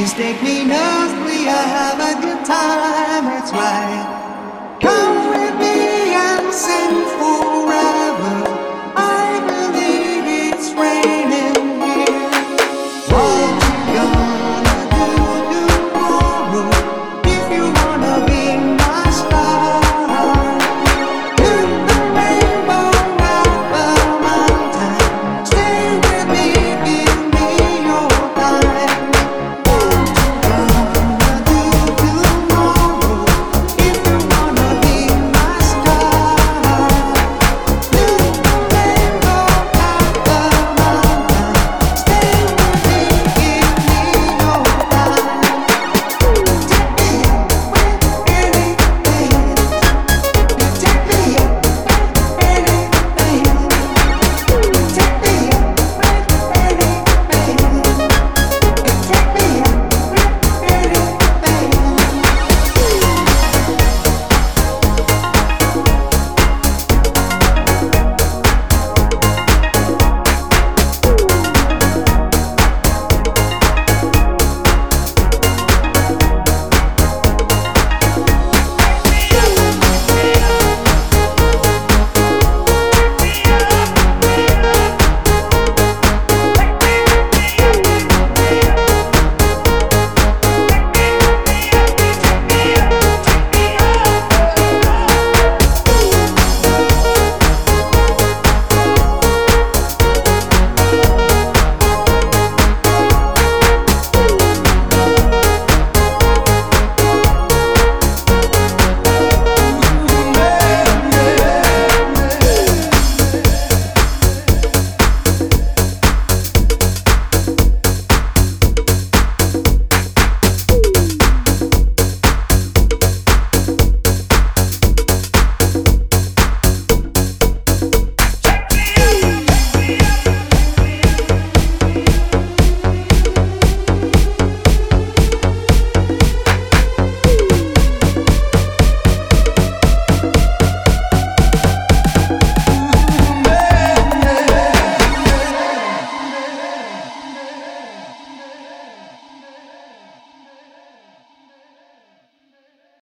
Mistake me nosebleed, I have a good time, that's right.